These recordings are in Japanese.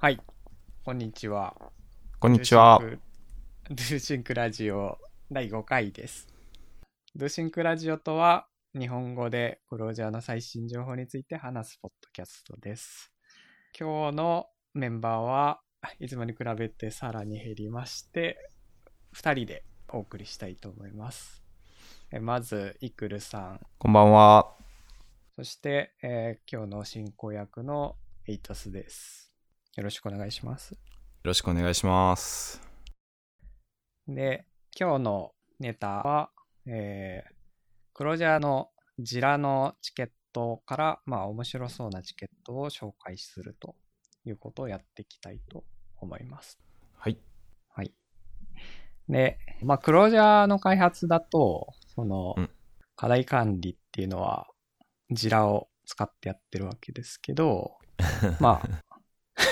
はい。こんにちは。こんにちは。ドゥーシンクラジオ第5回です。ドゥーシンクラジオとは、日本語でクロージャーの最新情報について話すポッドキャストです。今日のメンバーはいつもに比べてさらに減りまして、2人でお送りしたいと思います。えまず、イクルさん、こんばんは。そして、えー今日の進行役のエイトスです。よろしくお願いします。よろしくお願いします。で、今日のネタは、えー、クロージャーのジラのチケットから、まあ面白そうなチケットを紹介するということをやっていきたいと思います。はい。はい。で、まあクロージャーの開発だと、そのうん、課題管理っていうのは、ジラを使ってやってるわけですけど、まあ、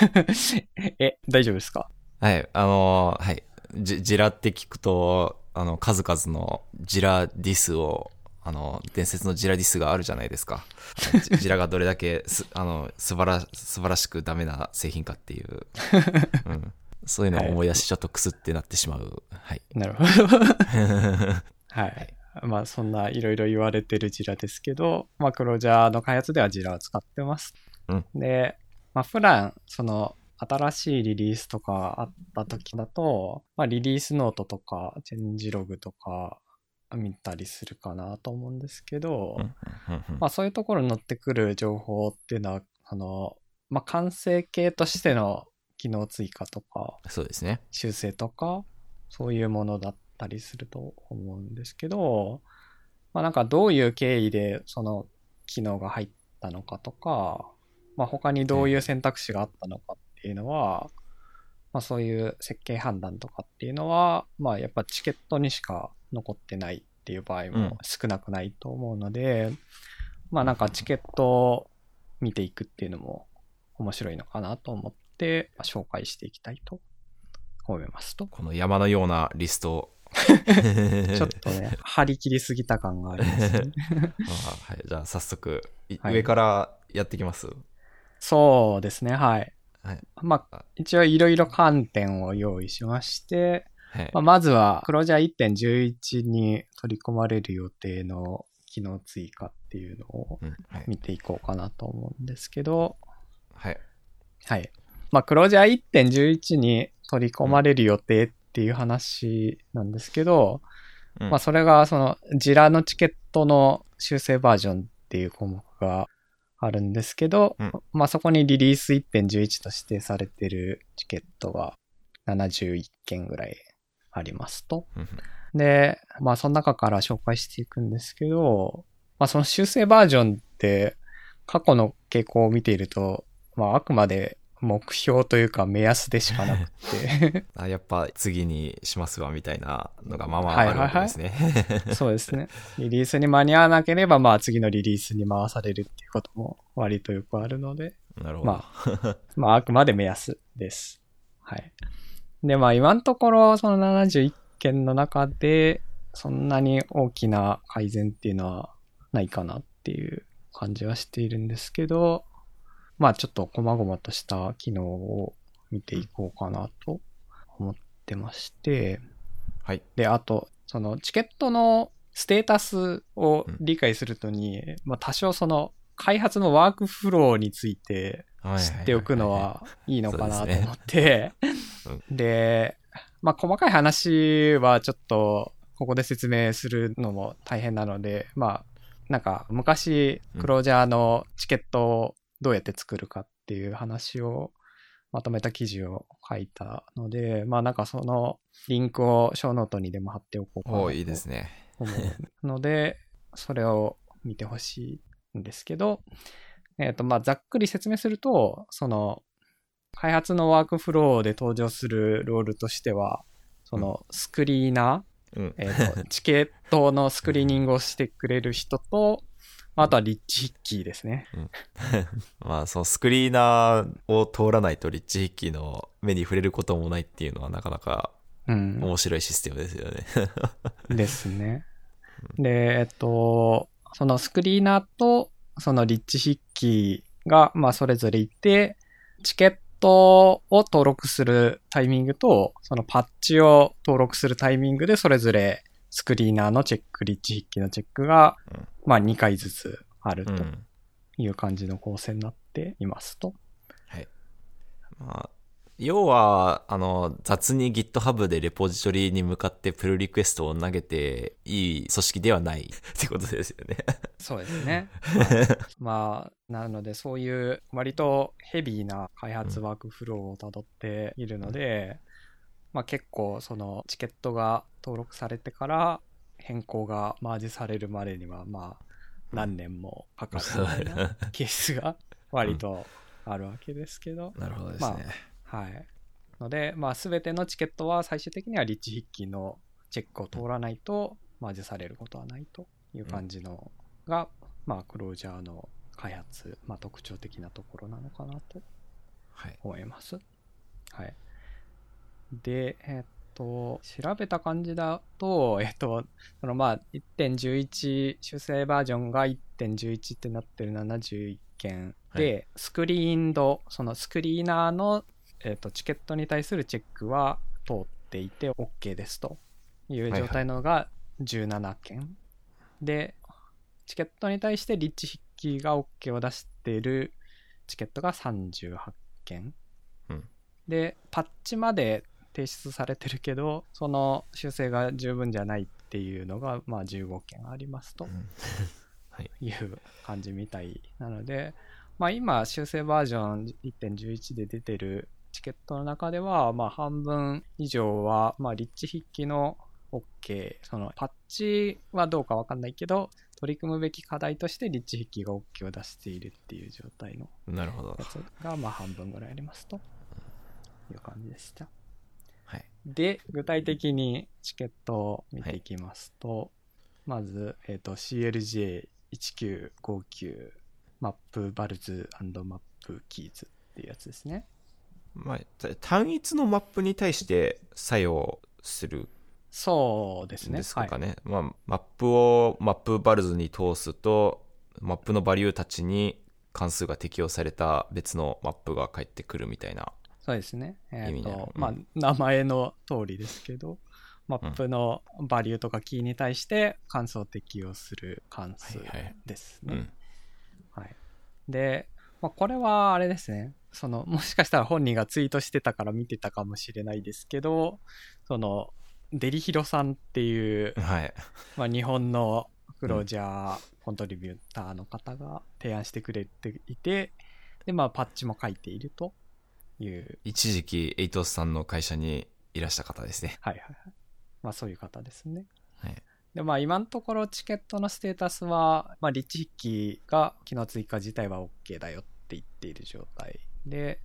え、大丈夫ですか？はい。あのーはい。ジジラって聞くと、あの、数々のジラディスを、あの、伝説のジラディスがあるじゃないですか。ジ ジラがどれだけす、あの、素晴ら、素晴らしくダメな製品かっていう。うん。そういうのを思い出し、ちょっとクスってなってしまう。はい。なるほど。はい。まあそんないろいろ言われてるジラですけど、まあクロージャーの開発ではジラを使ってます。うんで、まあ普段その新しいリリースとかあった時だと、まあリリースノートとかチェンジログとか見たりするかなと思うんですけど、まあそういうところに載ってくる情報っていうのは、あの、まあ完成形としての機能追加とか、そうですね。修正とか、そういうものだったりすると思うんですけど、まあなんかどういう経緯でその機能が入ったのかとか、まあ他にどういう選択肢があったのかっていうのは、まあそういう設計判断とかっていうのは、まあやっぱチケットにしか残ってないっていう場合うんも少なくないと思うので、まあなんかチケットを見ていくっていうのも面白いのかなと思ってまあ紹介していきたいと思いますと。この山のようなリストを。ちょっとね、張り切りすぎた感がありますね。あはい。じゃあ早速、いはい上からやっていきます。そうですね、はい。はい。まあ、一応いろいろ観点を用意しまして、はいまあ、まずは、クロージャー1.11に取り込まれる予定の機能追加っていうのを。見ていこうかなと思うんですけど、はい。はい。まあ、クロージャー1.11に取り込まれる予定っていう話なんですけど、うんまあ、それが、その、ジラのチケットの修正バージョンっていう項目があるんですけど、うんまあ、そこにリリース1.11と指定されてるチケットが71件ぐらいありますと。うんで、まあ、その中から紹介していくんですけど、まあ、その修正バージョンって、過去の傾向を見ていると、まあ、あくまで目標というか目安でしかなくて、あやっぱ次にしますわみたいなのがまあまあはいあるわけですね。そうですね。リリースに間に合わなければ、まあ次のリリースに回されるっていうことも割とよくあるので、なるほど。ままああくまで目安です。はい。で、まあ今のところ、その71件の中で、そんなに大きな改善っていうのはないかなっていう感じはしているんですけど、まあちょっと細々とした機能を見ていこうかなと思ってまして、はい。で、あと、そのチケットのステータスを理解するとに、まあ多少その開発のワークフローについて知っておくのはいいのかなと思って。で、まあ細かい話はちょっとここで説明するのも大変なので、まあなんか昔うんクロージャーのチケットをどうやって作るかっていう話をまとめた記事を書いたので、まあなんかそのリンクをショーノートにでも貼っておこうかなとおいいですね。思うので、それを見てほしいんですけど、えっ、と、まあ、ざっくり説明すると、その、開発のワークフローで登場するロールとしては、その、スクリーナうんー、。えっ、と、チケットのスクリーニングをしてくれる人と、まああとはリッチヒッキーですね。まあ、そのスクリーナーを通らないとリッチヒッキーの目に触れることもないっていうのはなかなかうん。面白いシステムですよね。ですね。で、えっと、そのスクリーナーと、そのリッチ筆記が、まあ、それぞれいて、チケットを登録するタイミングと、そのパッチを登録するタイミングでそれぞれスクリーナーのチェック、リッチ筆記のチェックが、うんまあ2回ずつあるとうん。いう感じの構成になっていますと。はい。まあ、要は、あの、雑に GitHub でレポジトリに向かってプルリクエストを投げていい組織ではない ってことですよね。そうですね。まあ、なのでそういう割とヘビーな開発ワークフローをたどっているので、まあ結構そのチケットが登録されてから変更がマージされるまでにはまあ何年もかかるみたいなケースが割とあるわけですけど、なるほどですね。はい。ので、まあ全てのチケットは最終的にはリッチ筆記のチェックを通らないとマージされることはないという感じのが、まあクロージャーの開発、まあ特徴的なところなのかなとはい。思います。はい。で、えっと、調べた感じだと、えっと、そのまあ、1.11、修正バージョンが1.11ってなってる71件で、スクリーンド、そのスクリーナーの、えっと、チケットに対するチェックは通っていて OK ですという状態のが17件。で、チケットに対してリッチ筆記が OK を出しているチケットが38件。うんで、パッチまで提出されてるけど、その修正が十分じゃないっていうのが、まあ15件ありますと い。いう感じみたいなので、まあ今修正バージョン1.11で出てるチケットの中では、まあ半分以上は、まあリッチ筆記の OK、そのパッチはどうかわかんないけど、取り組むべき課題としてリッチ筆記が OK を出しているっていう状態のなるほどや。つがまあ半分ぐらいありますという感じでした。はい。で、具体的にチケットを見ていきますと、まず、えっ、と、CLJ1959 map-vals map-keys っていうやつですね。まあ、た単一のマップに対して作用するそうですね。んですかはい。ね。まあ、マップを map-vals に通すと、マップのバリューたちに関数が適用された別のマップが返ってくるみたいな。そうですね。えっ、意味になると、うんまあ、名前の通りですけど、マップのバリューとかキーに対して関数を適用する関数はいはいですね。うん。はい。で、まあ、これはあれですね。その、もしかしたら本人がツイートしてたから見てたかもしれないですけど、その、デリヒロさんっていう、はい。まあ、日本のクロージャーコントリビューターの方が提案してくれていて、で、まあ、パッチも書いているという、一時期、エイトスさんの会社にいらした方ですね。はいはいはい。まあ、そういう方ですね。はい。で、まあ今のところチケットのステータスは、まあリッチ・ヒッキーが機能追加自体は OK だよって言っている状態で、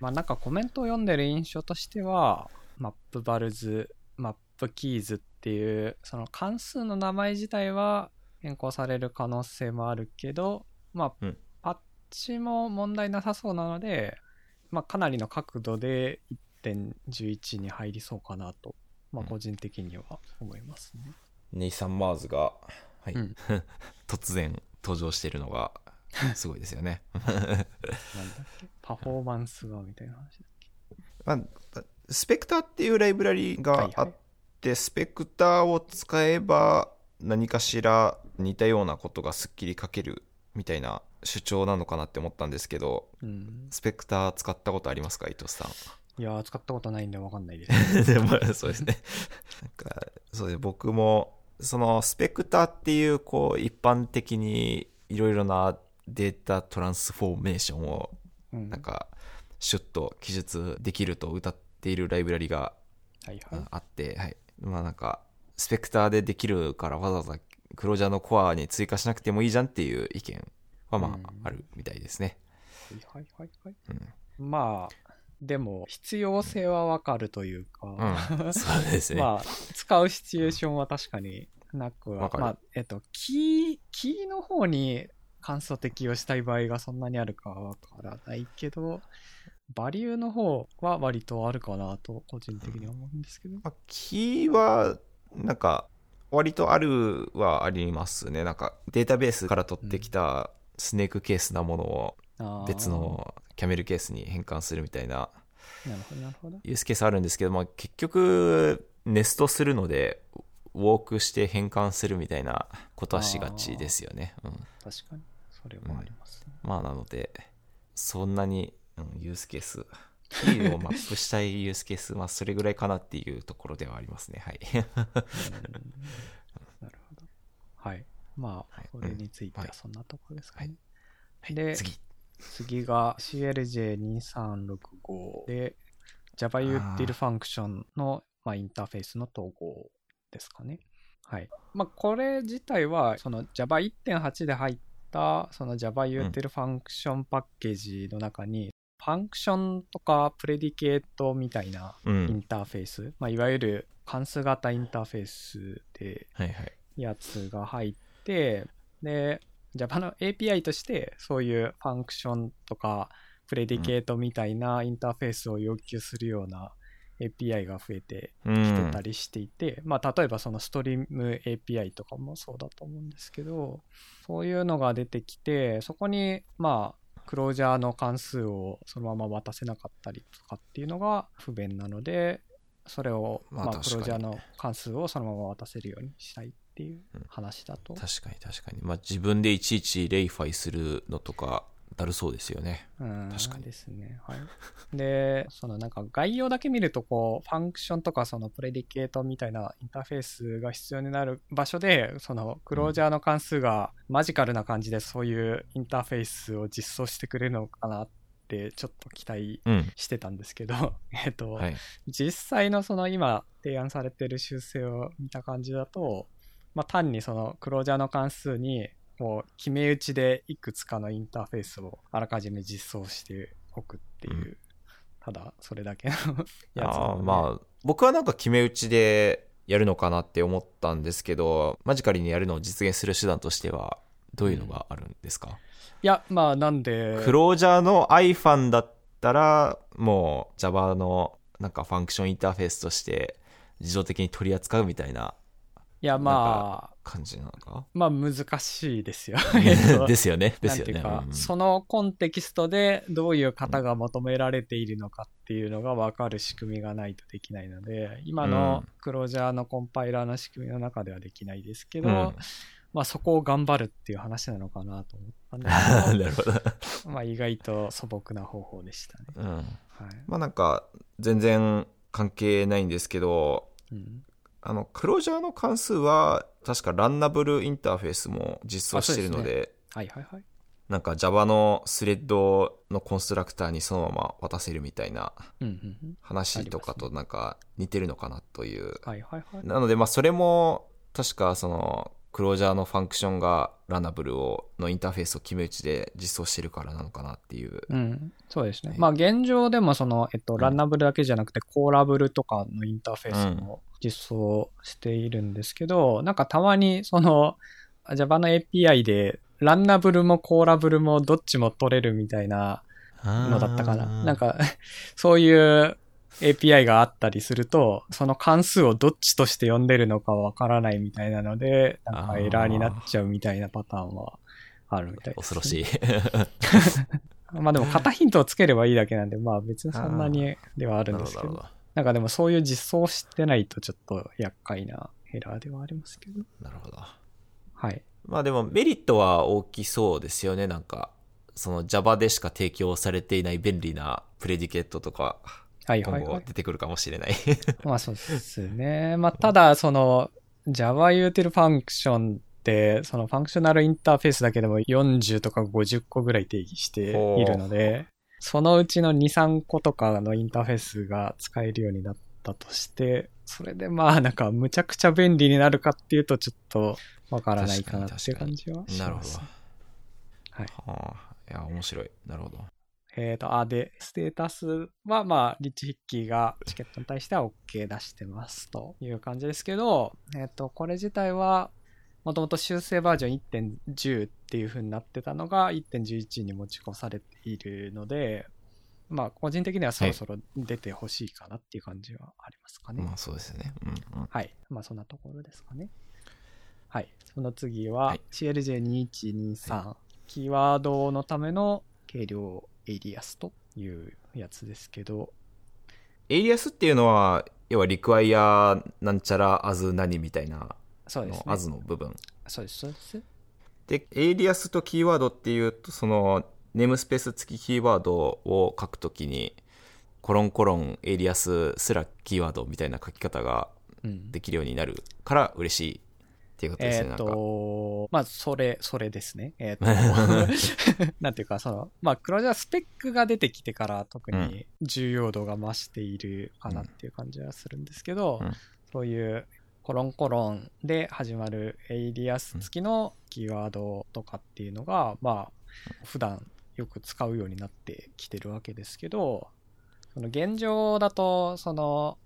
まあなんかコメントを読んでる印象としては、 map-vals、map-keys っていう、その関数の名前自体は変更される可能性もあるけど、まあうんパッチも問題なさそうなので、まあかなりの角度で1.11に入りそうかなと、まあ個人的には思いますね。ネイサン・マーズが、はい、うん。突然登場しているのが、すごいですよね。なんだっけ？パフォーマンスがみたいな話だっけ？まあ、スペクターっていうライブラリがあって、はい。はスペクターを使えば何かしら似たようなことがすっきり書けるみたいな主張なのかなって思ったんですけど、うん。スペクター使ったことありますか伊藤さん？いやー、使ったことないんでわかんないです。でもそうですね。なんか、そうで、僕も、そのスペクターっていう、こう、一般的にいろいろなデータトランスフォーメーションを、うん。なんか、シュッと記述できると歌っているライブラリがはいはい。あって、はい。まあなんか、スペクターでできるからわざわざクロージャーのコアに追加しなくてもいいじゃんっていう意見はまうんああるみたいですね。はいはいはい。うん。まあ、でも、必要性はわかるというか、うん。そうですね。まあ、使うシチュエーションは確かになくは、わかるまあ、えっと、キー、キーの方に関数を適用したい場合がそんなにあるかはわからないけど、バリューの方は割とあるかなと、個人的には思うんですけど。まあ、キーは、なんか、割とあるはありますね。なんか、データベースから取ってきたスネークケースなものを別のキャメルケースに変換するみたいな。ユースケースあるんですけど、まあ、結局、ネストするので、ウォークして変換するみたいなことはしがちですよね。うん、確かに。それもありますね。まあ、なので、そんなに、うん、ユースケース、キーをマップしたいユースケース、まあ、それぐらいかなっていうところではありますね。はい。うんなるほど。はい。まあはい、これについてうんはそんなところですかね。はいで、次。次が CLJ2365 で Java ユーティルファンクションのまあ、インターフェースの統合ですかね。はい。まあ、これ自体はその Java1.8 で入ったその Java ユーティルファンクションパッケージの中に、 function とか predicate みたいなうインん。ターフェース、まあ、いわゆる関数型インターフェースで。やつが入って、で、Java の API として、そういう function とか、 predicate みたいなインターフェースを要求するような API が増えてうきてんた。りしていて、まあ、例えばそのストリーム API とかもそうだと思うんですけど、そういうのが出てきて、そこに、まあ、 Clojure の関数をそのまま渡せなかったりとかっていうのが不便なので、それを、まあ、 Clojure の関数をそのまま渡せるようにしたいっていう話だと。確かに確かに。まあ自分でいちいち reify するのとか、だるそうですよね。うん、確かにですね。はい。で、そのなんか概要だけ見ると、こう、ファンクションとかそのプレディケートみたいなインターフェースが必要になる場所で、そのクロージャーの関数がマジカルな感じでそういうインターフェースを実装してくれるのかなってちょっと期待うん。してたんですけど、えっと、はい。実際のその今提案されてる修正を見た感じだと、まあ、単にそのクロージャーの関数にもう決め打ちでいくつかのインターフェースをあらかじめ実装しておくっていう、うん。ただそれだけのやつなあまあ、僕はなんか決め打ちでやるのかなって思ったんですけど、マジカルにやるのを実現する手段としては、どういうのがあるんですか、いやまあなんで。クロージャーの iFan だったら、もう Java のなんかファンクションインターフェースとして自動的に取り扱うみたいないやまあ感じなのか？まあ難しいですよえっとですよね。でなすよね。うそのコンテキストでどういう型が求められているのかっていうのが分かる仕組みがないとできないので、今のクロージャーのコンパイラーの仕組みの中ではできないですけど、うんまあそこを頑張るっていう話なのかなと思ったん なでるほど。すけど、まあ意外と素朴な方法でしたね。うん。はい。まあなんか、全然関係ないんですけど、うん、あの、クロージャーの関数は、確かランナブルインターフェースも実装してるのあそうで、はいはいはい。なんか Java のスレッドのコンストラクターにそのまま渡せるみたいな。話とかとなんか似てるのかなという。はいはいはい。なので、まあそれも、確かその、クロージャーのファンクションがランナブルを、のインターフェースを決め打ちで実装してるからなのかなっていう。うん、そうですねは。いまあ現状でもその、えっと、んランナブルだけじゃなくて、コーラブルとかのインターフェースも実装しているんですけど、なんかたまにその Java の API で、ランナブルもコーラブルもどっちも取れるみたいなのだったかな。なんか、そういう API があったりすると、その関数をどっちとして読んでるのかわからないみたいなので、なんかエラーになっちゃうみたいなパターンはあるみたいです、恐ろしい。まあでも型ヒントをつければいいだけなんで、まあ別にそんなにではあるんですけど、なるほど。なんかでもそういう実装してないとちょっと厄介なエラーではありますけど。なるほど。はい。まあでもメリットは大きそうですよね。なんか、その Java でしか提供されていない便利なプレディケートとか、今後はいはいはい。出てくるかもしれない。まあそうですね。まあただその Java 言うてるファンクションって、そのファンクショナルインターフェースだけでも40とか50個ぐらい定義しているので、そのうちの2、3個とかのインターフェースが使えるようになったとして、それでまあなんかむちゃくちゃ便利になるかっていうとちょっとわからないかなっていう感じはしなるほどます。。はい。はあ、いや、面白い。なるほど。えっ、と、あ、で、ステータスは、まあ、リッチヒッキーがチケットに対しては OK 出してますという感じですけど、えっ、と、これ自体は、もともと修正バージョン1.10っていう風になってたのが1.11に持ち越されているので、まあ、個人的にはそろそろ出てほしいかなっていう感じはありますかね。まあそうですね。うんうん。はい。まあ、そんなところですかね。はい。その次ははい CLJ2123、キーワードのための軽量エイリアスというやつですけど、エイリアスっていうのは、要は require なんちゃら as 何みたいなそうですね。の as の部分。そうです、そうです。で、エイリアスとキーワードっていうと、その、 namespace 付きキーワードを書くときに、コロンコロンエイリアススラッシュキーワードみたいな書き方がうん。できるようになるから嬉しいっていうことですね、えっ、なんか。と、まあ、それ、それですね。えっ、と、なんていうか、その、まあ、黒字はスペックが出てきてから特に重要度が増しているかなっていう感じはするんですけど、うんそういうコロンコロンで始まるエイリアス付きのキーワードとかっていうのが、まあ、普段よく使うようになってきてるわけですけど、その現状だと、その、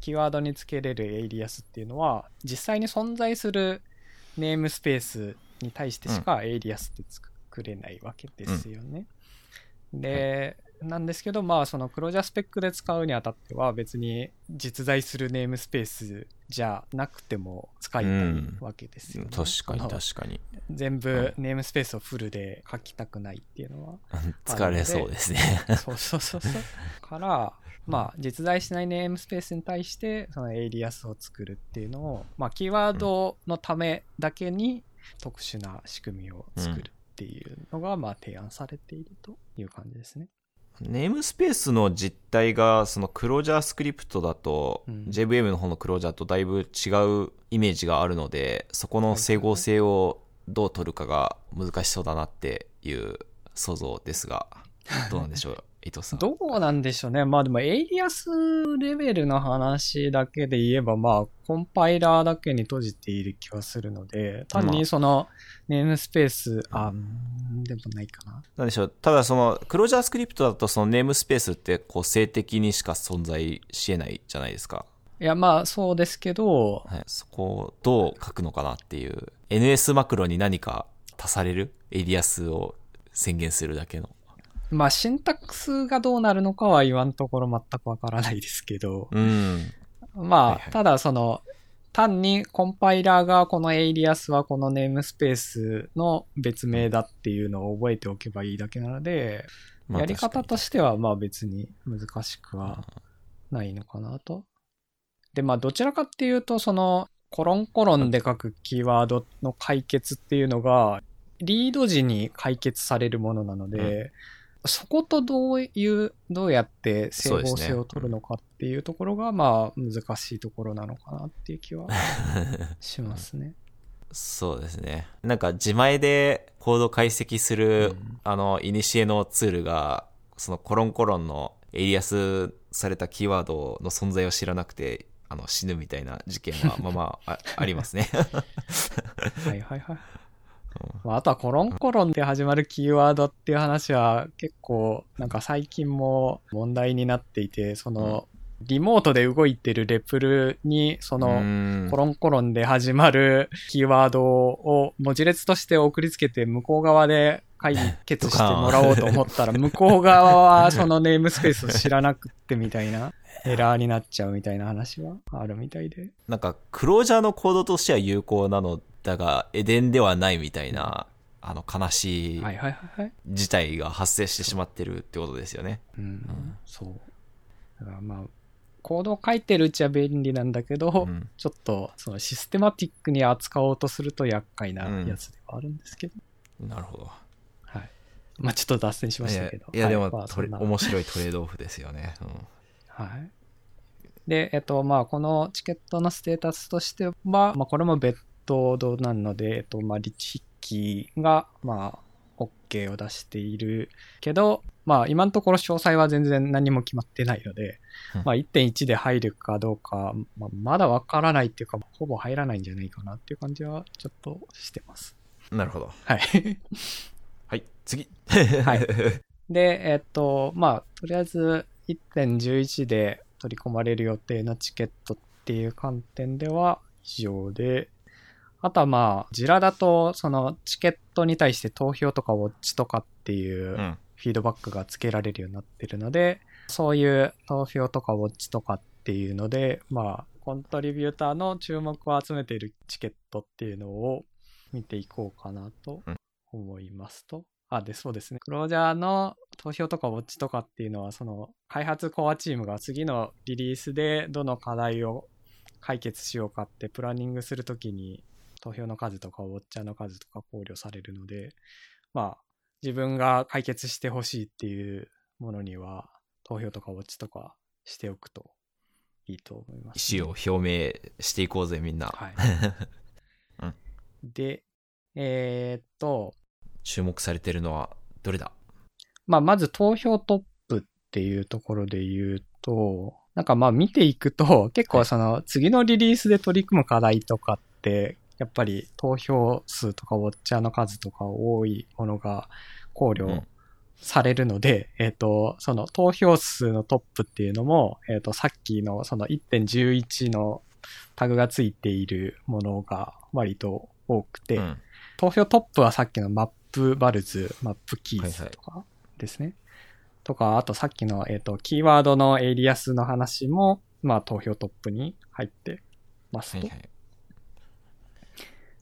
キーワードにつけれるエイリアスっていうのは、実際に存在するネームスペースに対してしかエイリアスって作れないわけですよね。で、なんですけど、まあ、その Clojure spec で使うにあたっては、別に実在するネームスペースじゃなくても使いたいわけですよね。確かに確かに。全部ネームスペースをフルで書きたくないっていうのは 疲れそうですね。そうそうそうそう。から、まあ、実在しないネームスペースに対して、そのエイリアスを作るっていうのを、まあ、キーワードのためだけに特殊な仕組みを作るっていうのが、まあ、提案されているという感じですね。ネームスペースの実態が、その ClojureScript だと、うん。JVM の方のクロージャーとだいぶ違うイメージがあるので、そこの整合性をどう取るかが難しそうだなっていう想像ですが、どうなんでしょう、伊藤さん。どうなんでしょうね。まあでも、エイリアスレベルの話だけで言えば、まあ、コンパイラーだけに閉じている気はするので、単まあにその、ネームスペース、あ、うんでもないかな。なんでしょう。ただその、クロージャースクリプトだとそのネームスペースってこう静的にしか存在し得ないじゃないですか。いや、まあ、そうですけど、はい、そこをどう書くのかなっていう。NS マクロに何か足される？エイリアスを宣言するだけの。まあ、シンタックスがどうなるのかは今のところ全くわからないですけど、うん。まあ、ただその、単にコンパイラーがこのエイリアスはこのネームスペースの別名だっていうのを覚えておけばいいだけなので、まあやり方としてはまあ別に難しくはないのかなと。で、まあどちらかっていうと、そのコロンコロンで書くキーワードの解決っていうのが、リード時に解決されるものなので、そことどういう、どうやって整合性を取るのかっていうところが、まあ難しいところなのかなっていう気はしますね。そうですね。なんか自前でコード解析する、うんあの、イニシエのツールが、そのコロンコロンのエイリアスされたキーワードの存在を知らなくて、あの、死ぬみたいな事件は、まあまあ、あありますね。はいはいはい。まあ、あとはコロンコロンで始まるキーワードっていう話は結構なんか最近も問題になっていて、そのリモートで動いてる REPL にそのコロンコロンで始まるキーワードを文字列として送りつけて向こう側で解決してもらおうと思ったら 向こう側はそのネームスペースを知らなくってみたいなエラーになっちゃうみたいな話はあるみたいで。なんか、クロージャーのコードとしては有効なのだが、エデンではないみたいな、あの、悲しいはいはいはいはい。事態が発生してしまってるってことですよね。うん、そう。だからまあ、コードを書いてるうちは便利なんだけど、うんちょっとそのシステマティックに扱おうとすると厄介なやつではあるんですけど。なるほど。はい。まあちょっと脱線しましたけど。いや、でも、はいまあトレそんな面白いトレードオフですよね。うんはい。で、えっと、まあ、このチケットのステータスとしては、まあ、これも別途なので、えっと、まあ、リッチ筆記が、まあ、OK を出しているけど、まあ、今のところ詳細は全然何も決まってないのでうん、まあ、1.1で入るかどうか、まあ、まだわからないっていうか、ほぼ入らないんじゃないかなっていう感じは、ちょっとしてます。なるほど。はい。はい、次。はい。で、えっと、まあ、とりあえず1.11で取り込まれる予定のチケットっていう観点では以上で、あとはまあ、ジラだと、そのチケットに対して投票とかウォッチとかっていううんフィードバックがつけられるようになってるので、そういう投票とかウォッチとかっていうので、まあ、コントリビューターの注目を集めているチケットっていうのを見ていこうかなとうん思いますと。あ、で、そうですね。クロージャーの投票とかウォッチとかっていうのは、その開発コアチームが次のリリースでどの課題を解決しようかってプランニングするときに投票の数とかウォッチャーの数とか考慮されるので、まあ、自分が解決してほしいっていうものには投票とかウォッチとかしておくといいと思います、意思を表明していこうぜ、みんな。はい。うんで、えーっと、注目されてるのはどれだ？まあ、まず投票トップっていうところで言うと、なんかまあ見ていくと、結構その次のリリースで取り組む課題とかって、やっぱり投票数とかウォッチャーの数とか多いものが考慮うんされるので、えっ、と、その投票数のトップっていうのも、えっ、と、さっきのその1.11のタグがついているものが割と多くて、うん投票トップはさっきの map-vals、 map-keys とかですね。とか、あとさっきの、えっ、と、キーワードのエイリアスの話も、まあ投票トップに入ってますと。はいはい。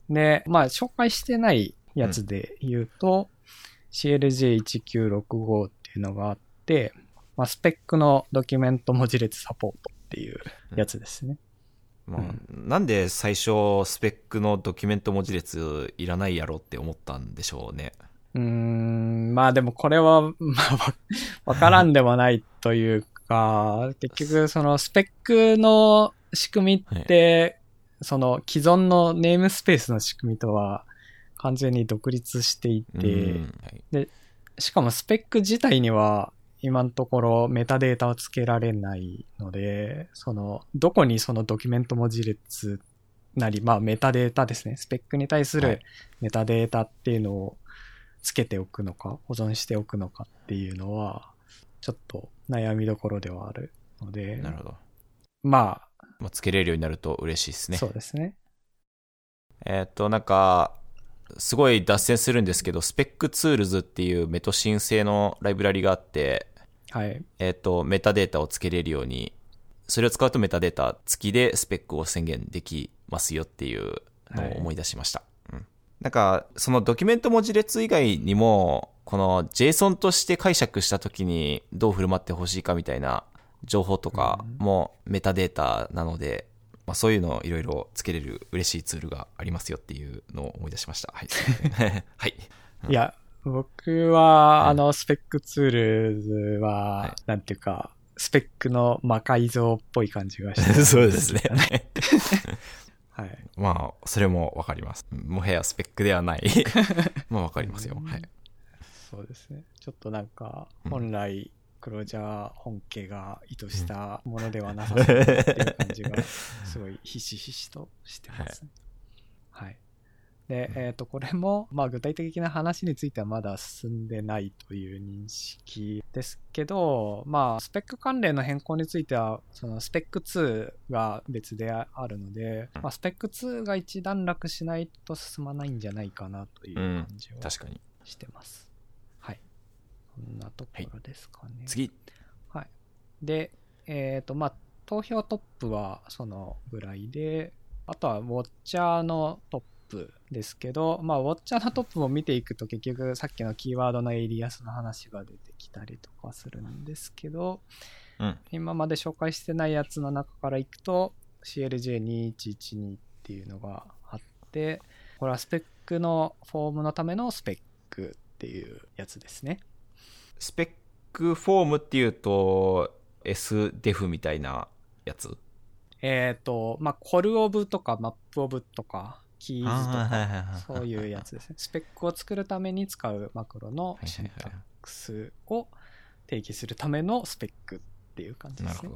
で、まあ紹介してないやつで言うと、CLJ1965 っていうのがあって、まあスペックのドキュメント文字列サポートっていうやつですね。まあ、なんで最初スペックのドキュメント文字列いらないやろって思ったんでしょうね。うーん、まあでもこれは、まあわ、わからんでもないというか、結局そのスペックの仕組みって、その既存のネームスペースの仕組みとは完全に独立していて、うんはいしかもスペック自体には今のところメタデータをつけられないので、その、どこにそのドキュメント文字列なり、まあメタデータですね。スペックに対するはいメタデータっていうのをつけておくのか、保存しておくのかっていうのは、ちょっと悩みどころではあるので、なるほど。ままあ、つけれるようになると嬉しいですあ、ね。そうですね。えーっと、なんか、すごい脱線するんですけど、 spec-tools っていう Metosin 製のライブラリがあって、はい。えーっと、メタデータをつけれるように、それを使うとメタデータ付きでスペックを宣言できますよっていうのを思い出しました。うん。なんか、そのドキュメント文字列以外にも、この JSON として解釈したときにどう振る舞ってほしいかみたいな情報とかもメタデータなので、まあ、そういうのをいろいろつけれる嬉しいツールがありますよっていうのを思い出しました。はい。はい。いや、僕は、はいあの、 spec-tools は、はいなんていうか、スペックの魔改造っぽい感じがして。そうですね。はい。まあ、それもわかります。もはやスペックではない。まあ、わかりますよ。はい。そうですね。ちょっとなんか、うん本来、クロージャー本家が意図したものではなさそうっていう感じが、すごいひしひしとしてます、ね。はい。で、えっ、と、これも、まあ、具体的な話についてはまだ進んでないという認識ですけど、まあ、スペック関連の変更については、そのスペック2が別であるので、うんまあ、スペック2が一段落しないと進まないんじゃないかなという感じは確かに。してます。んなところですかね。次。はい。で、えっ、と、まあ、投票トップはそのぐらいで、あとはウォッチャーのトップですけど、まあ、ウォッチャーのトップも見ていくと結局さっきのキーワードのエイリアスの話が出てきたりとかするんですけど、うん。今まで紹介してないやつの中からいくと CLJ2112 っていうのがあってこれはスペックのフォームのためのスペックっていうやつですねスペックフォームっていうと、SDEF みたいなやつ？えっ、とまあコルオブとかマップオブとかキーズとかはいそういうやつですね。スペックを作るために使うマクロのシンタックスを定義するためのスペックっていう感じですね。な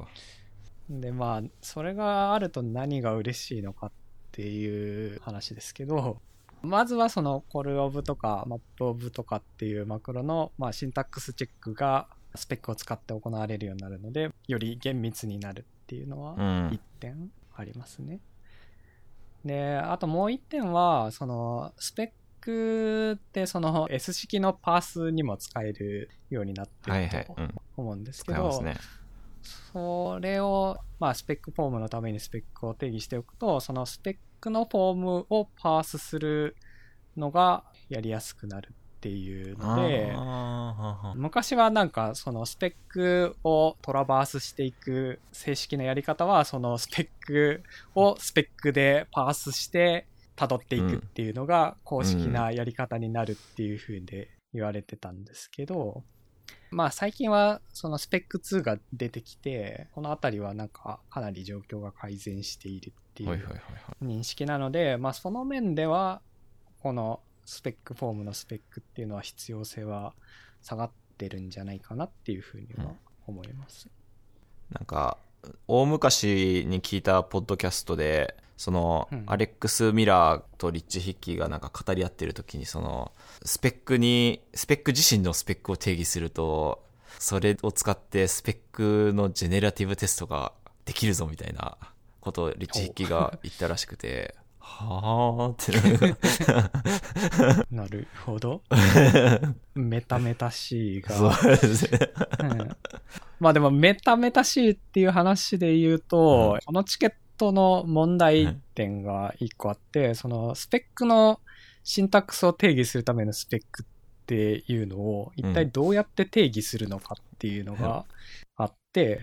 るほど。でまあそれがあると何が嬉しいのかっていう話ですけどまずはそのコルオブとかマップオブとかっていうマクロの、まあ、シンタックスチェックがスペックを使って行われるようになるのでより厳密になるっていうのはうん1。点ありますね。であともう1点はそのスペックってその S 式のパースにも使えるようになってるはいはい。とうん。思うんですけど、使えますね。それを、まあ、スペックフォームのためにスペックを定義しておくと、そのスペッのフォームをパースするのがやりやすくなるっていうので、昔はなんかそのスペックをトラバースしていく正式なやり方はそのスペックをスペックでパースして辿っていくっていうのが公式なやり方になるっていう風で言われてたんですけど、まあ最近はそのスペック2が出てきて、このあたりはなんかかなり状況が改善しているっていはいう。認識なので、まあその面では、このスペックフォームのスペックっていうのは必要性は下がってるんじゃないかなっていうふうには思います。なんか、大昔に聞いたポッドキャストで、その、うん。アレックス・ミラーとリッチ・ヒッキーがなんか語り合ってる時に、その、スペックに、スペック自身のスペックを定義すると、それを使ってスペックのジェネラティブテストができるぞみたいなことをリッチ・ヒッキーが言ったらしくて、はーって。なるほど。メタメタしいが。そうですね。うんまあでもメタメタしいっていう話で言うと、うんこのチケットの問題点が一個あって、そのスペックのシンタックスを定義するためのスペックっていうのを一体どうやって定義するのかっていうのが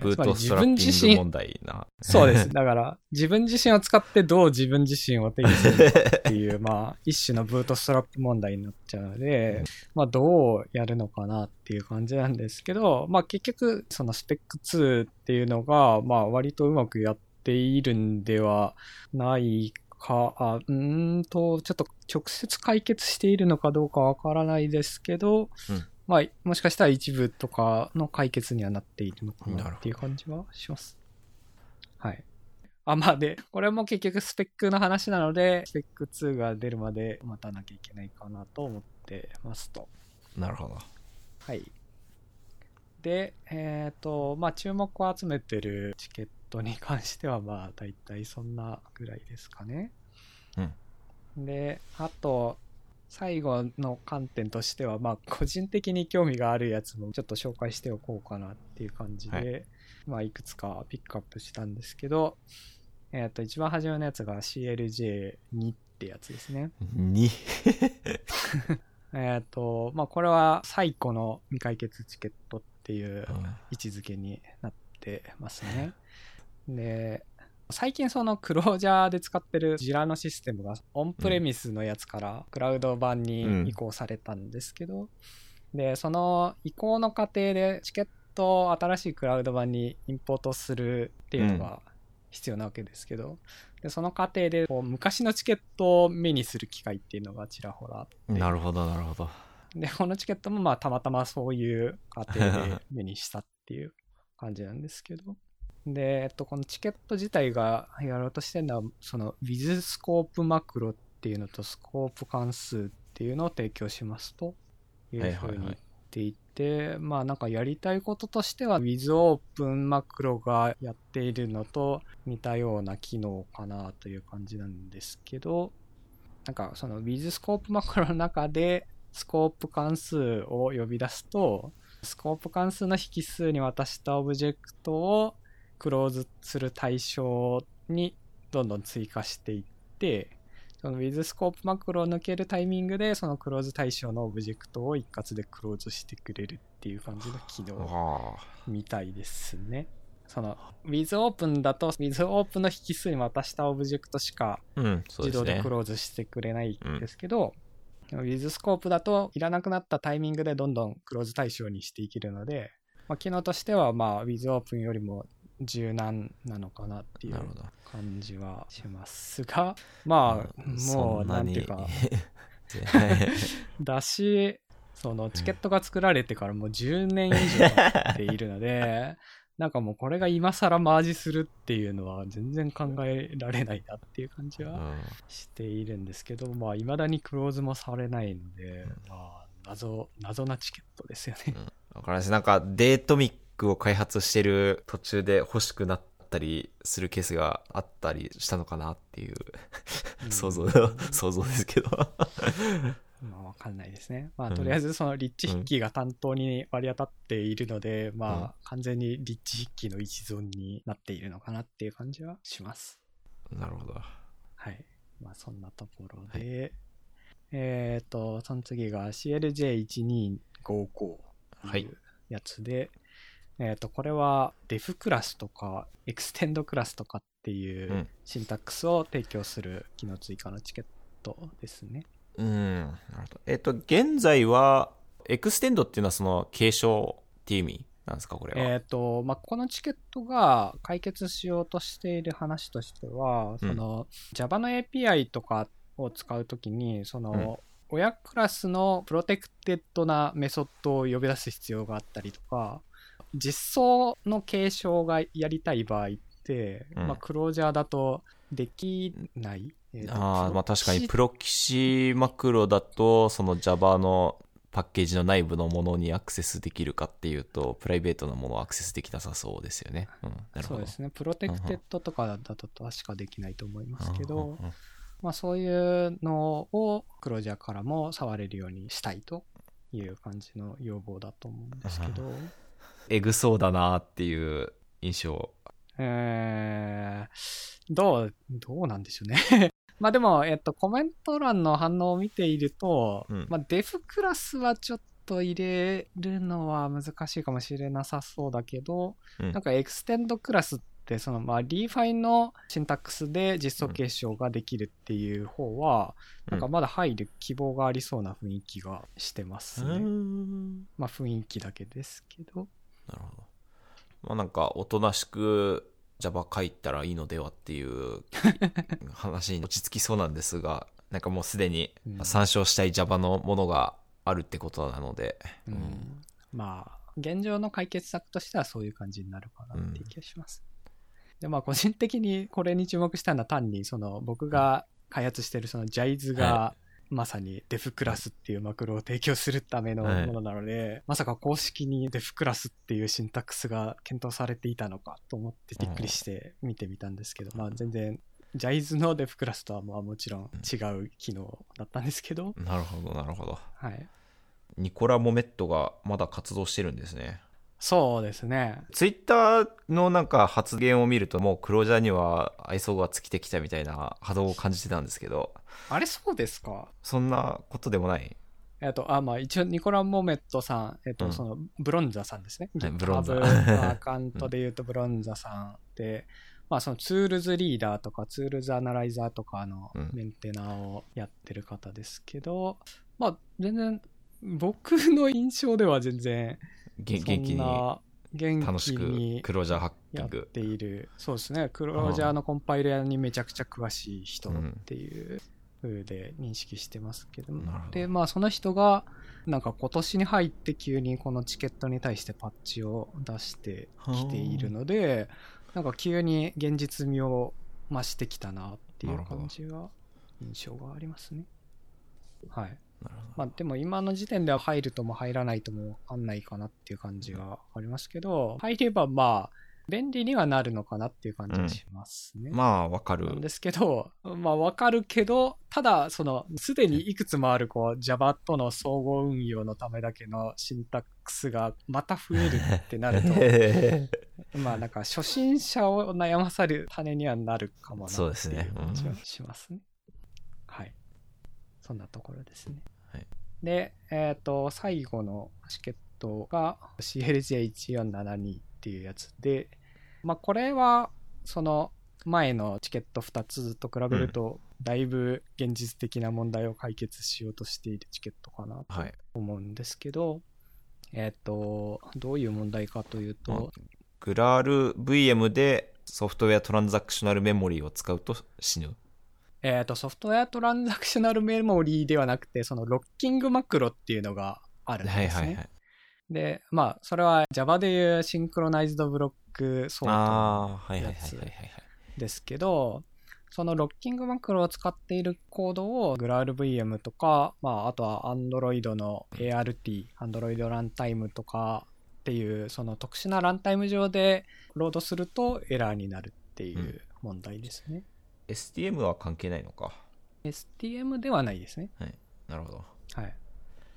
ブートストラッピ自身ング問題な。そうです。だから、自分自身を使ってどう自分自身を定義するのかっていう、まあ、一種のブートストラップ問題になっちゃうので、まあ、どうやるのかなっていう感じなんですけど、まあ、結局、そのスペック2っていうのが、まあ、割とうまくやっているんではないか、あうーんと、ちょっと直接解決しているのかどうかわからないですけど、うんまあ、もしかしたら一部とかの解決にはなっているのかなっていう感じはします。はい。あ、まあで、これも結局スペックの話なので、スペック2が出るまで待たなきゃいけないかなと思ってますと。なるほど。はい。で、えっ、と、まあ注目を集めてるチケットに関しては、まあ大体そんなぐらいですかね。うん。で、あと、最後の観点としては、まあ、個人的に興味があるやつもちょっと紹介しておこうかなっていう感じで、はいまあ、いくつかピックアップしたんですけど、えっ、と、一番初めのやつが CLJ2 ってやつですね。に、えっ、と、まあ、これは最古の未解決チケットっていう位置づけになってますね。で、最近そのクロージャーで使ってるジラのシステムがオンプレミスのやつからクラウド版に移行されたんですけど、で、その移行の過程でチケットを新しいクラウド版にインポートするっていうのが必要なわけですけど、でその過程でこう昔のチケットを目にする機会っていうのがちらほらあって、なるほど、なるほど。で、このチケットもまあたまたまそういう過程で目にしたっていう感じなんですけど。で、えっと、このチケット自体がやろうとしてるのは、その with スコープマクロっていうのとスコープ関数っていうのを提供しますというふうに言っていて、まあなんかやりたいこととしては with オープンマクロがやっているのと似たような機能かなという感じなんですけど、なんかその with スコープマクロの中でスコープ関数を呼び出すと、scope 関数の引数に渡したオブジェクトをクローズする対象にどんどん追加していって、その with スコープマクロを抜けるタイミングで、そのクローズ対象のオブジェクトを一括でクローズしてくれるっていう感じの機能あみたいですね。その with open だと with open の引数に渡したオブジェクトしか自動でク。ローズしてくれないんですけど、ウィズスコープだといらなくなったタイミングでどんどんクローズ対象にしていけるので、まあ、機能としては、まあ、ウィズオープンよりも柔軟なのかなっていう。感じはしますが、まあ、もう、なんていうか、は いだし、そのチケットが作られてからもう10年以上経っているので、なんかもうこれが今更マージするっていうのは全然考えられないなっていう感じはうんしているんですけど、まあ、未だにクローズもされないので、まあ、謎、謎なチケットですよね。わかります。なんか、デートミックを開発してる途中で欲しくなったりするケースがあったりしたのかなっていう、想像、想像ですけど。まあ、わかんないですね。まあ、うんとりあえず、そのリッチ筆記が担当に割り当たっているので、うんまあ、完全にリッチ筆記の一存になっているのかなっていう感じはします。なるほど。はい。まあ、そんなところで、えっ、と、その次が CLJ1255 はいいうやつで、えっ、と、これは defclass とか extend-class とかっていううんシンタックスを提供する機能追加のチケットですね。うん。なるほど。えっと、現在は、 extend っていうのはその継承っていう意味なんですか、これは？えっ、と、まあ、このチケットが解決しようとしている話としては、その Java の API とかを使うときに、その、親クラスのプロテクテッドなメソッドを呼び出す必要があったりとか、実装の継承がやりたい場合って、うんまあ、クロージャーだとできない？えーとああ、まあ確かに、プロロキシマクロだと、その Java のパッケージの内部のものにアクセスできるかっていうと、プライベートなものはアクセスできなさそうですよね。うん、なるほど。そうですね。プロテクテッドとかだと確かできないと思いますけど、うんうんうんまあ、そういうのを Clojure からも触れるようにしたいという感じの要望だと思うんですけど、エグそうだなっていう印象。えー、どう、どうなんでしょうね。まあでも、えっと、コメント欄の反応を見ていると、うんまあ defclass はちょっと入れるのは難しいかもしれなさそうだけど、うんなんか extend-class って、そのまあ reify のシンタックスで実装継承ができるっていう方は、うんなんかまだ入る希望がありそうな雰囲気がしてますね。んまあ雰囲気だけですけど。なるほど。まあなんか、おとなしく Java 書いたらいいのではっていう話に落ち着きそうなんですが、なんかもうすでにうん。参照したい Java のものがあるってことなので、うん。まあ、現状の解決策としてはそういう感じになるかなっていう気がします。で、まあ、個人的にこれに注目したのは単に、その、僕が開発してるその JIZE がは、まさにデフクラスっていうマクロを提供するためのはいものなので、まさか公式にデフクラスっていうシンタックスが検討されていたのかと思ってびっくりして見てみたんですけど、まあ全然、JIZE のデフクラスとはまあもちろん違う機能だったんですけど、なるほど、なるほど。はい。ニコラ・モメットがまだ活動してるんですね。そうですね。ツイッターのなんか発言を見るともうクロージャーには愛想が尽きてきたみたいな波動を感じてたんですけど、あれそうですか？そんなことでもない。えっと、あ、まあ一応ニコラ・モメットさん、えっと、うん。その Bronsa さんですね。はい Bronsa。アカウント で言うと Bronsa さんで、まあその tools.reader とか tools.analyzer とかのうんメンテナーをやってる方ですけど、まあ全然僕の印象では全然元気に楽しくクロージャーハッキやっング。ている、そうですね、クロージャーのコンパイラーにめちゃくちゃ詳しい人っていう風で認識してますけど、なるほどで、まあその人が、なんか今年に入って急にこのチケットに対してパッチを出してきているので、なんか急に現実味を増してきたなっていう感じが、印象がありますね。はい。まあでも今の時点では入るとも入らないともわかんないかなっていう感じがありますけど、入ればまあ、便利にはなるのかなっていう感じがしますね。まあわかるなん。ですけど、まあわかるけど、ただ、その、すでにいくつもある、こう、Java との総合運用のためだけのシンタックスがまた増えるってなると、まあなんか初心者を悩まされる種にはなるかもなっていですねう感じはしますね。はい。そんなところですね。はいで、えっ、と、最後のチケットが CLJ1472 っていうやつで、まあこれは、その前のチケット2つと比べると、だいぶ現実的な問題を解決しようとしているチケットかなとはい。思うんですけど、えっ、と、どういう問題かというと、グラール VM でソフトウェアトランザクショナルメモリーを使うと死ぬ。えっ、と、ソフトウェアトランザクショナルメモリーではなくて、そのロッキングマクロっていうのがあるんですね。はいはいはい。で、まあ、それは Java でいうシンクロナイズドブロック相当ああー、はいはいはいやつ。ですけど、そのロッキングマクロを使っているコードを GraalVM とか、まあ、あとは Android の ART、Android ランタイムとかっていう、その特殊なランタイム上でロードするとエラーになるっていう問題ですね。STM は関係ないのか。STM ではないですね。なるほど。はい。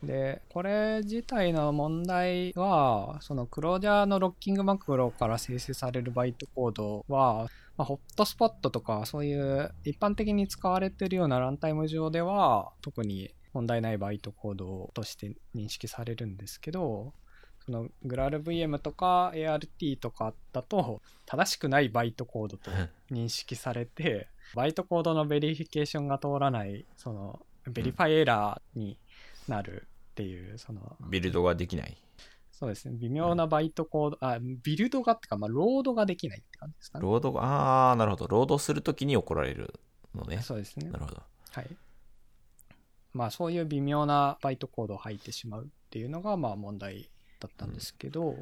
で、これ自体の問題は、そのクロージャーのロッキングマクロから生成されるバイトコードは、まあ、ホットスポットとかそういう一般的に使われているようなランタイム上では特に問題ないバイトコードとして認識されるんですけど、その GraalVM とか ART とかだと正しくないバイトコードと認識されて、バイトコードの verification が通らない、その VerifyError になるっていう、その、ビルドができない。そうですね、微妙なバイトコード、あ、ビルドがってか、まあ、ロードができないって感じですかね。ロードが、ああ、なるほど。ロードするときに怒られるのね。そうですねな。るほど。はい。まあそういう微妙なバイトコードを吐いてしまうっていうのがまあ問題だったんですけど、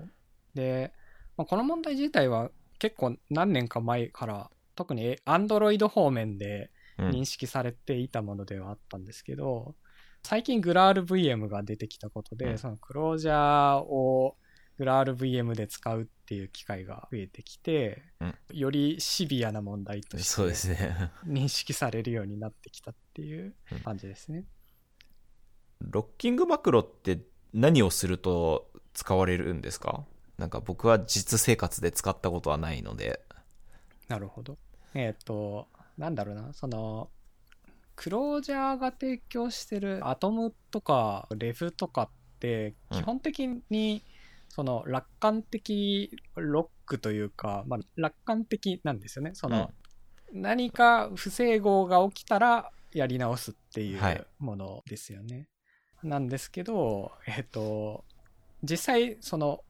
で、まあ、この問題自体は結構何年か前から特に Android 方面でうん認識されていたものではあったんですけど、最近 GraalVM が出てきたことで、うんそのクロージャーを GraalVM で使うっていう機会が増えてきて、うんよりシビアな問題として。認識されるようになってきたっていう感じですね。ロッキングマクロって何をすると使われるんですか？なんか僕は実生活で使ったことはないので。なるほど。えっ、と、なんだろうな、その、クロージャーが提供してるアトムとかレフとかって、うん基本的に、その楽観的ロックというか、まあ、楽観的なんですよね。その、何か不整合が起きたらやり直すっていはいうものですよね。なんですけど、えっ、と、実際、その、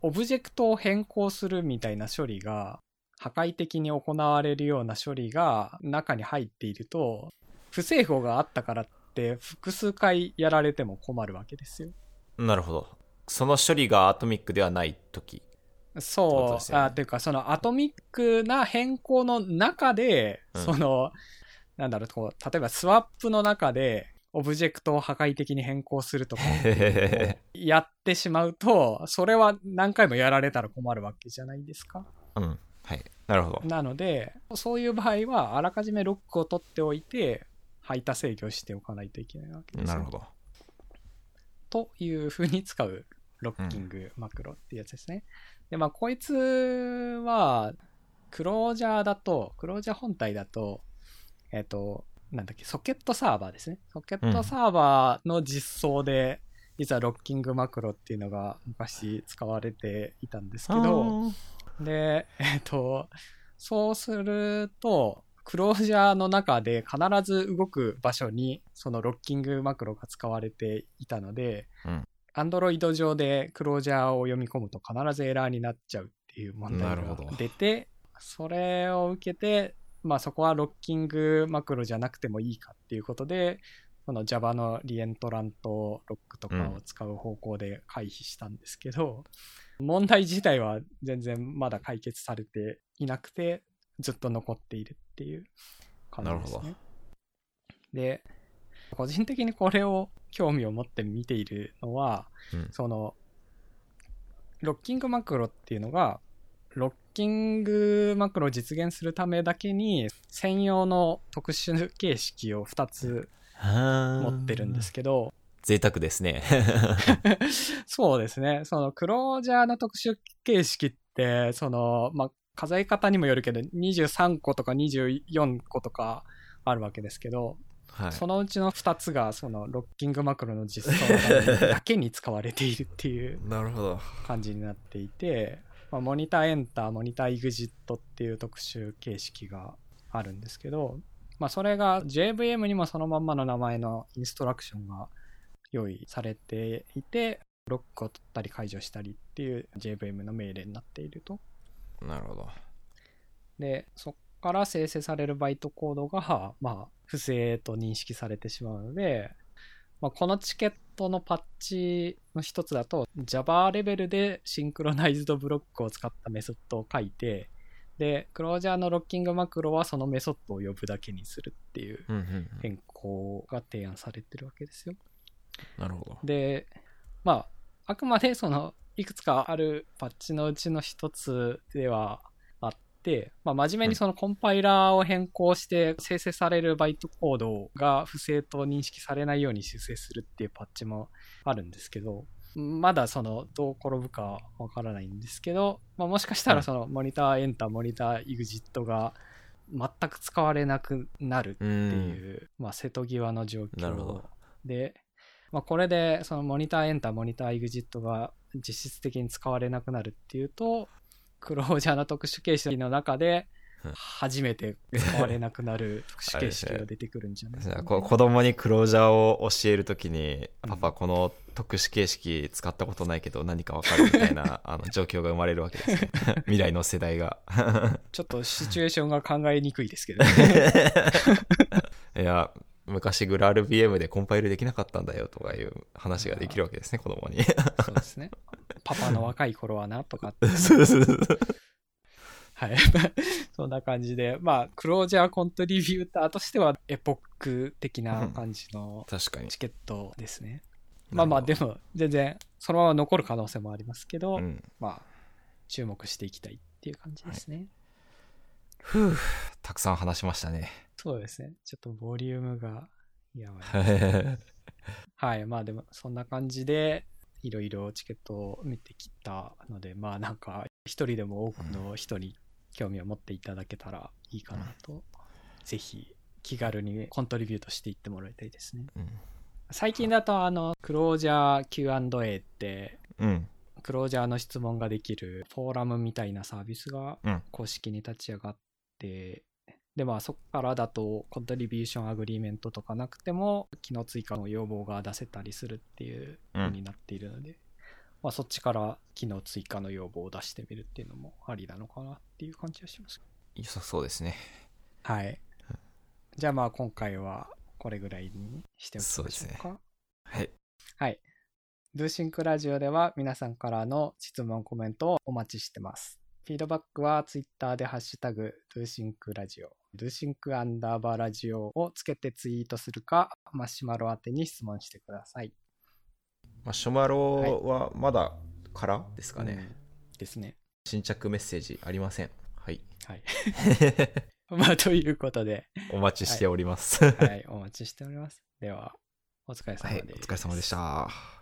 オブジェクトを変更するみたいな処理が、破壊的に行われるような処理が中に入っていると、不整合があったからって複数回やられても困るわけですよ。なるほど。その処理がアトミックではないとき。ことそう、ねあというか、そのアトミックな変更の中で、うんその、なんだろう、こう、例えばスワップの中で、オブジェクトを破壊的に変更するとか、やってしまうと、それは何回もやられたら困るわけじゃないですか。うん。はい。なるほど。なので、そういう場合は、あらかじめロックを取っておいて、排他制御しておかないといけないわけですよ。なるほど。という風に使うロッキングマクロっていうやつですね。で、まあ、こいつは、クロージャーだと、クロージャー本体だと、えっ、と、なんだっけ、ソケットサーバーですね。ソケットサーバーの実装で、実はロッキングマクロっていうのが昔使われていたんですけど、で、えっ、と、そうすると、クロージャーの中で必ず動く場所にそのロッキングマクロが使われていたので、うん。Android 上でクロージャーを読み込むと必ずエラーになっちゃうっていう問題が出て、それを受けて、まあそこはロッキングマクロじゃなくてもいいかっていうことで、その Java のリエントラントロックとかを使う方向で回避したんですけど、問題自体は全然まだ解決されていなくて、ずっと残っているっていう感じですなるほね。で、個人的にこれを興味を持って見ているのは、うん。その、ロッキングマクロっていうのが、ロッキングマクロを実現するためだけに、専用の特殊形式を2つ持ってるんですけど、贅沢ですね。そうですね。そのクロージャーの特殊形式って、その、まあ、数え方にもよるけど、23個とか24個とかあるわけですけど、はい。そのうちの2つが、そのロッキングマクロの実装だけに使われているっていうなるほど。感じになっていて、まあ、モニターエンター、モニターエグジットっていう特殊形式があるんですけど、まあ、それが JVM にもそのまんまの名前のインストラクションが用意されていて、ロックを取ったり解除したりっていう JVM の命令になっていると。なるほど。で、そこから生成されるバイトコードが、まあ、不正と認識されてしまうので、まあ、このチケットのパッチの一つだと Java レベルでシンクロナイズドブロックを使ったメソッドを書いてでクロージャーのロッキングマクロはそのメソッドを呼ぶだけにするっていううんうんうん。変更が提案されてるわけですよなるほど。でまああくまでそのいくつかあるパッチのうちの一つではあって、まあ、真面目にそのコンパイラーを変更して生成されるバイトコードが不正と認識されないように修正するっていうパッチもあるんですけどまだそのどう転ぶかわからないんですけど、まあ、もしかしたらそのモニターエンターモニターエグジットが全く使われなくなるってうん。いう、まあ、瀬戸際の状況で、まあ、これでそのモニターエンター、モニターエグジットが実質的に使われなくなるっていうと、クロージャーの特殊形式の中でうん初めて使われなくなる特殊形式が出てくるんじゃない？かな。こ子供にクロージャーを教えるときに、うんパパこの特殊形式使ったことないけど何かわかるみたいな あの状況が生まれるわけですね。未来の世代が。ちょっとシチュエーションが考えにくいですけどね。いや、昔グラ RBM でコンパイルできなかったんだよとかいう話ができるわけですね、子供に。そうですね。パパの若い頃はなとかってそうそうそうはい。そんな感じで、まあ、クロージャーコントリビューターとしては、エポック的な感じの確かに。チケットですね。まあまあ、でも、全然、そのまま残る可能性もありますけど、うん。まあ、注目していきたいっていう感じですね。ふうたくさん話しましたね。そうですね。ちょっとボリュームがやばい。は はい。まあでも、そんな感じで、いろいろチケットを見てきたので、まあなんか、一人でも多くの人に興味を持っていただけたらいいかなと、ぜひ気軽にコントリビュートしていってもらいたいですね。うん。最近だと、あの、クロージャー Q&A って、うん。クロージャーの質問ができるフォーラムみたいなサービスがうん公式に立ち上がって、で、まあそこからだと contribution agreement とかなくても、機能追加の要望が出せたりするっていう風になっているので、まあそっちから機能追加の要望を出してみるっていうのもありなのかなっていう感じがします。良さそうですね。はい。じゃあまあ今回はこれぐらいにしておきましょうか。そうですはい。はい。 dosync ラジオでは皆さんからの質問、コメントをお待ちしてます。フィードバックはツイッターでハッシュタグ、ドゥーシンクラジオ、ドゥーシンクアンダーバーラジオをつけてツイートするか、マシュマロ宛てに質問してください。マシュマロはまだからですかね。うんですね。新着メッセージありません。はい。はい。まあ、ということで、お待ちしております。はい、お待ちしております。では、お疲れはい。様です。お疲れ様でした。